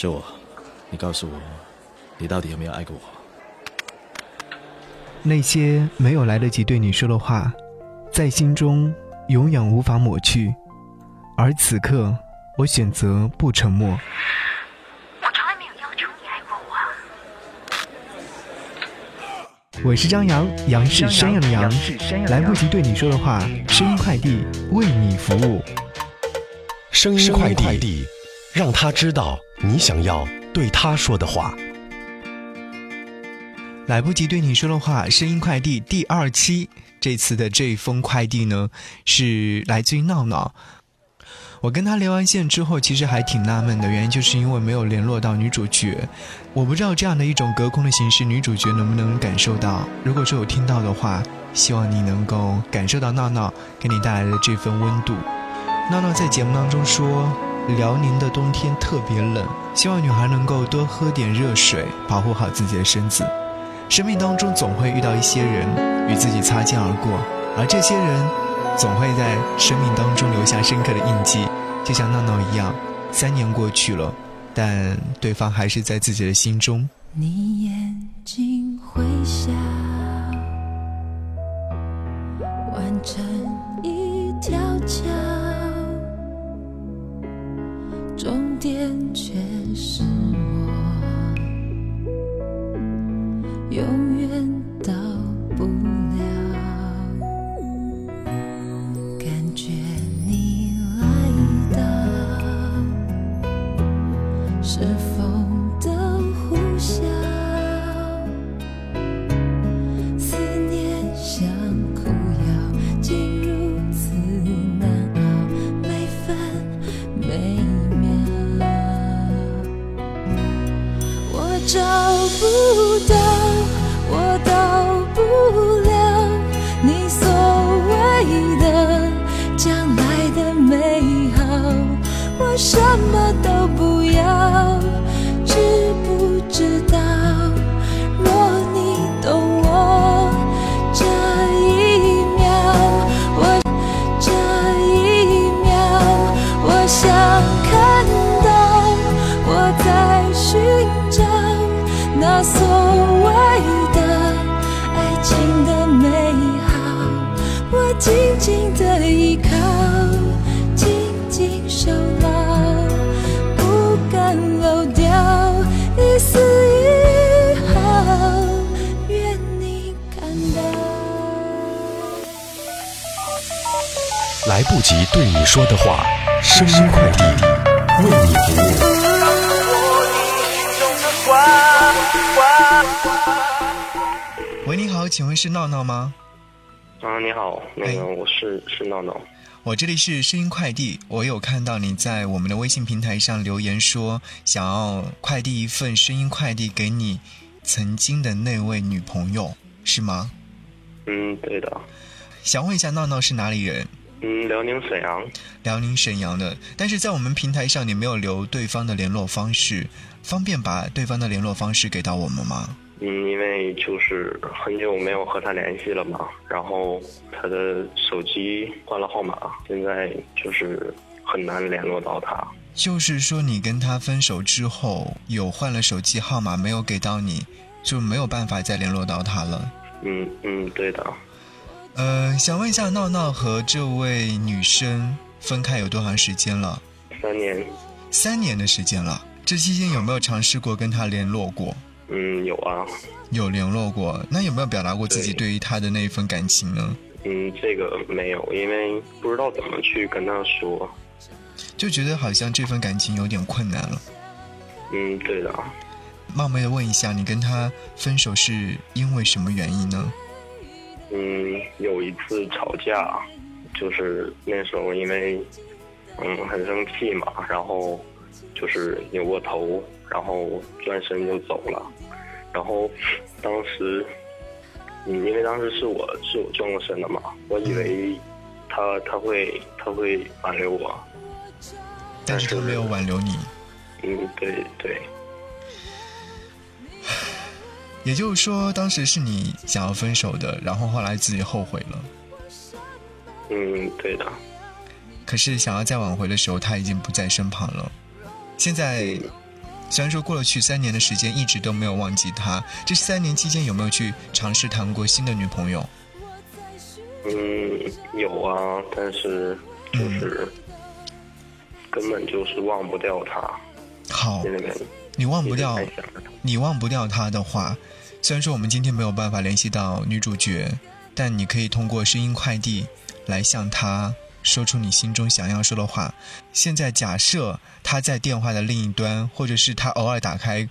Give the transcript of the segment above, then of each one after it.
是我，你告诉我，你到底有没有爱过我？那些没有来得及对你说的话，在心中永远无法抹去，而此刻，我选择不沉默。我是张扬，杨是山羊的羊，来不及对你说的话，声音快递为你服务。声音快递，让他知道你想要对他说的话。来不及对你说的话，声音快递第二期，这次的这封快递呢，是来自于闹闹。我跟他连完线之后，其实还挺纳闷的，原因就是因为没有联络到女主角。我不知道这样的一种隔空的形式，女主角能不能感受到？如果说有听到的话，希望你能够感受到闹闹给你带来的这份温度。闹闹在节目当中说，辽宁的冬天特别冷，希望女孩能够多喝点热水，保护好自己的身子。生命当中总会遇到一些人与自己擦肩而过，而这些人。总会在生命当中留下深刻的印记，就像闹闹一样，三年过去了，但对方还是在自己的心中。你眼睛会笑，完成一条桥，来不及对你说的话，声音快递为你服务。喂，你好，请问是闹闹吗？啊，你好，那个我是是闹闹。我这里是声音快递，我有看到你在我们的微信平台上留言说，想要快递一份声音快递给你曾经的那位女朋友，是吗？嗯，对的。想问一下，闹闹是哪里人？嗯，辽宁沈阳，辽宁沈阳的，但是在我们平台上你没有留对方的联络方式，方便把对方的联络方式给到我们吗？嗯，因为就是很久没有和他联系了嘛，然后他的手机换了号码，现在就是很难联络到他。就是说你跟他分手之后有换了手机号码，没有给到你，就没有办法再联络到他了。嗯嗯，对的。呃，想问一下，闹闹和这位女生分开有多长时间了？三年，三年的时间了。这期间有没有尝试过跟她联络过？嗯，有啊，有联络过。那有没有表达过自己对于她的那一份感情呢？嗯，这个没有，因为不知道怎么去跟她说，就觉得好像这份感情有点困难了。嗯，对的。冒昧的问一下，你跟他分手是因为什么原因呢？嗯，有一次吵架，就是那时候因为，嗯，很生气嘛，然后就是扭过头，然后转身就走了，然后当时，嗯，因为当时是我是我转过身的嘛，我以为他他会他会挽留我，但是他没有挽留你。嗯，对对。也就是说，当时是你想要分手的，然后后来自己后悔了。嗯，对的。可是想要再挽回的时候，他已经不在身旁了。现在虽然说过了去三年的时间，一直都没有忘记他。这三年期间有没有去尝试谈过新的女朋友？嗯，有啊，但是就是、根本就是忘不掉他，好你忘不掉你忘不掉他的话，虽然说我们今天没有办法联系到女主角，但你可以通过声音快递来向她说出你心中想要说的话。现在假设他在电话的另一端，或者是他偶尔打开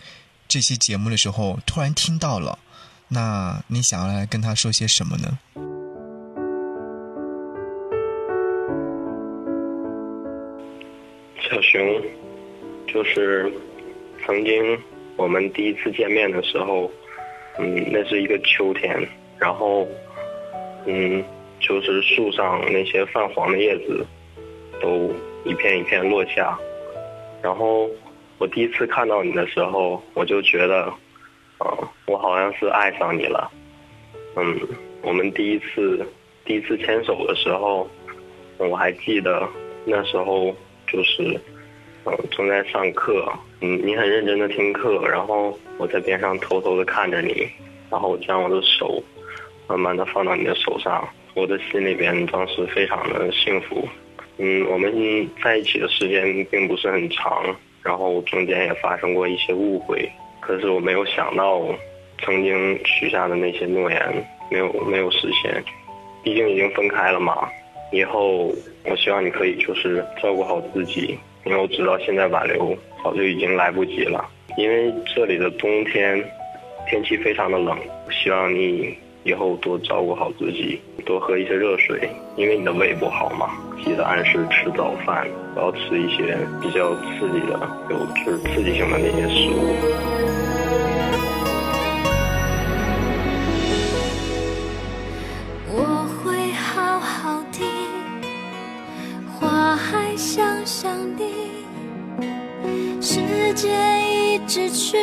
这期节目的时候突然听到了，那你想要来跟他说些什么呢？小熊，就是曾经我们第一次见面的时候，嗯，那是一个秋天，然后，嗯，就是树上那些泛黄的叶子都一片一片落下，然后我第一次看到你的时候，我就觉得，啊、我好像是爱上你了，嗯，我们第一次第一次牵手的时候，我还记得那时候就是，正在上课，嗯，你很认真的听课，然后我在边上偷偷的看着你，然后我将我的手慢慢的放到你的手上，我的心里边当时非常的幸福。嗯，我们在一起的时间并不是很长，然后中间也发生过一些误会，可是我没有想到，曾经许下的那些诺言没有没有实现，毕竟已经分开了嘛。以后我希望你可以就是照顾好自己，因为我知道现在挽留早就已经来不及了。因为这里的冬天天气非常的冷，希望你以后多照顾好自己，多喝一些热水，因为你的胃不好嘛。记得按时吃早饭，不要吃一些比较刺激的、有就是刺激性的那些食物。失去，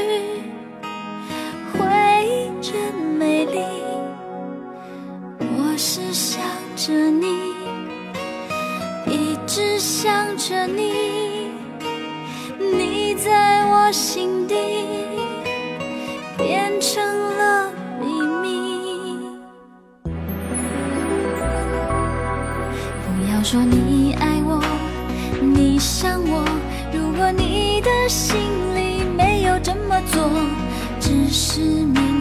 回忆真美丽。我是想着你，一直想着你，你在我心底变成了秘密。不要说你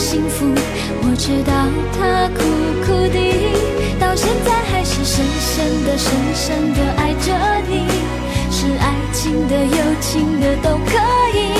幸福。我知道他苦苦的，到现在还是深深的、深深的爱着你，是爱情的、友情的都可以，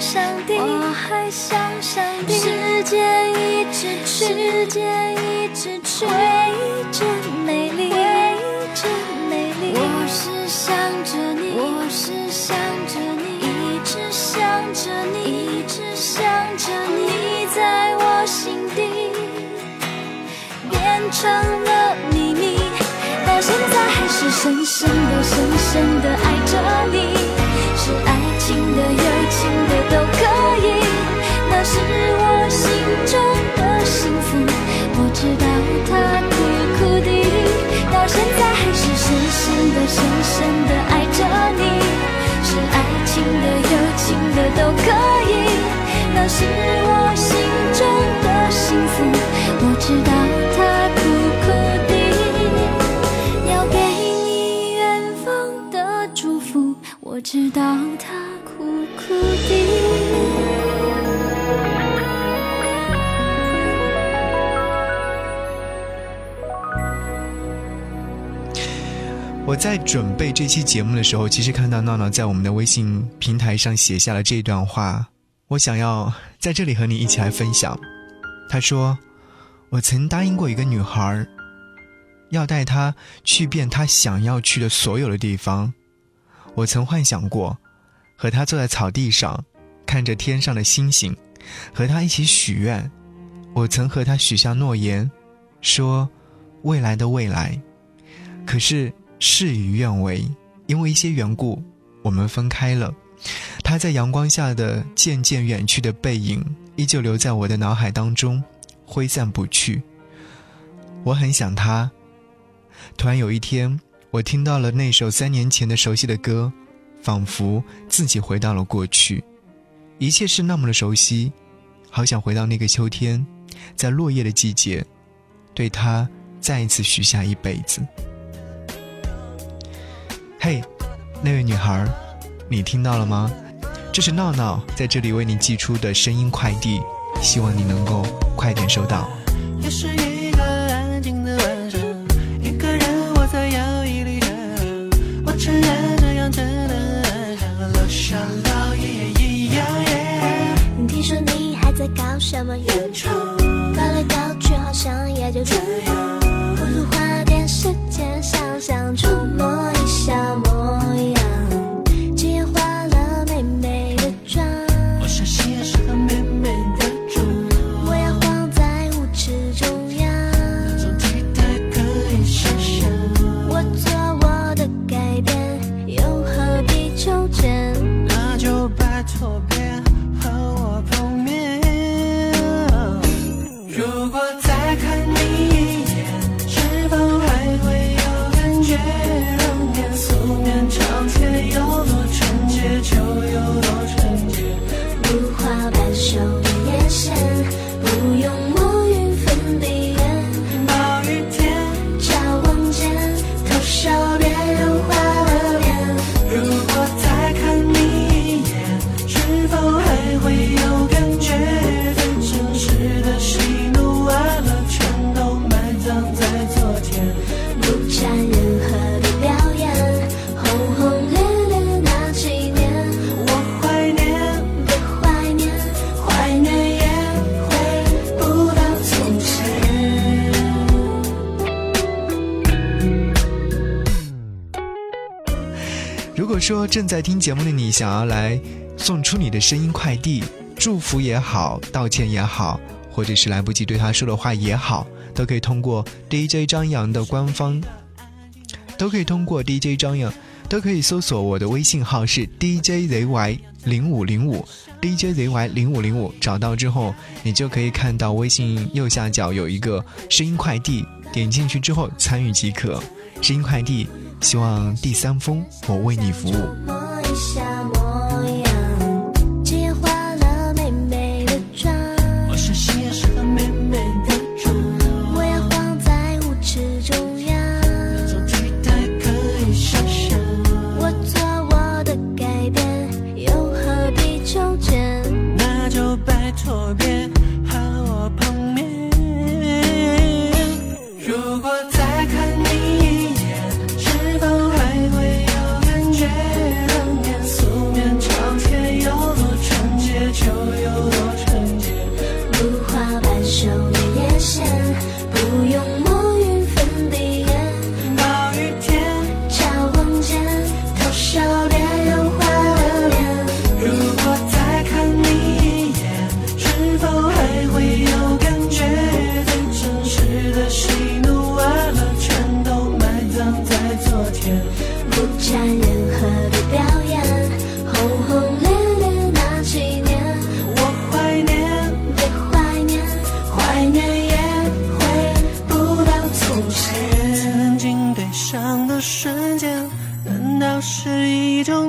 上帝，我还想上帝。时间一直去，时间一直去，回忆真美丽，回忆真美丽。我是想着你，我是想着你，一直想着你，一直想着你，在我心底变成了秘密，到现在还是深深的、深深的爱着你，深、深的爱着你，是爱情的、友情的都可以，那是我我在准备这期节目的时候，其实看到闹闹在我们的微信平台上写下了这段话，我想要在这里和你一起来分享。他说：“我曾答应过一个女孩，要带她去遍她想要去的所有的地方。我曾幻想过，和她坐在草地上，看着天上的星星，和她一起许愿。我曾和她许下诺言，说未来的未来。可是。”事与愿违，因为一些缘故，我们分开了。他在阳光下的渐渐远去的背影，依旧留在我的脑海当中，挥散不去。我很想他。突然有一天，我听到了那首三年前的熟悉的歌，仿佛自己回到了过去，一切是那么的熟悉，好想回到那个秋天，在落叶的季节，对他再一次许下一辈子。那位女孩，你听到了吗？这是闹闹在这里为你寄出的声音快递，希望你能够快点收到。又是一个安静的晚上，一个人我在摇椅里等。我承认这样真的像个楼下老爷爷一样。听说你还在搞什么演出，搞来搞去好像也就这样。不如花点时间想想，触摸一正在听节目的你想要来送出你的声音快递，祝福也好，道歉也好，或者是来不及对他说的话也好，都可以通过 DJ 张扬的官方，都可以通过 DJ 张扬，都可以搜索我的微信号是 DJZY 零五零五 DJZY 零五零五，找到之后你就可以看到微信右下角有一个声音快递，点进去之后参与即可。声音快递，希望第三封我为你服务。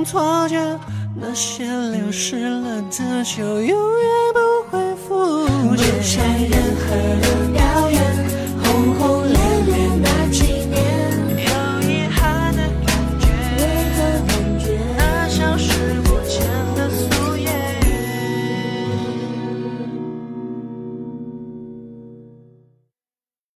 错觉，那些流失了的就永远不会复见。不想任何人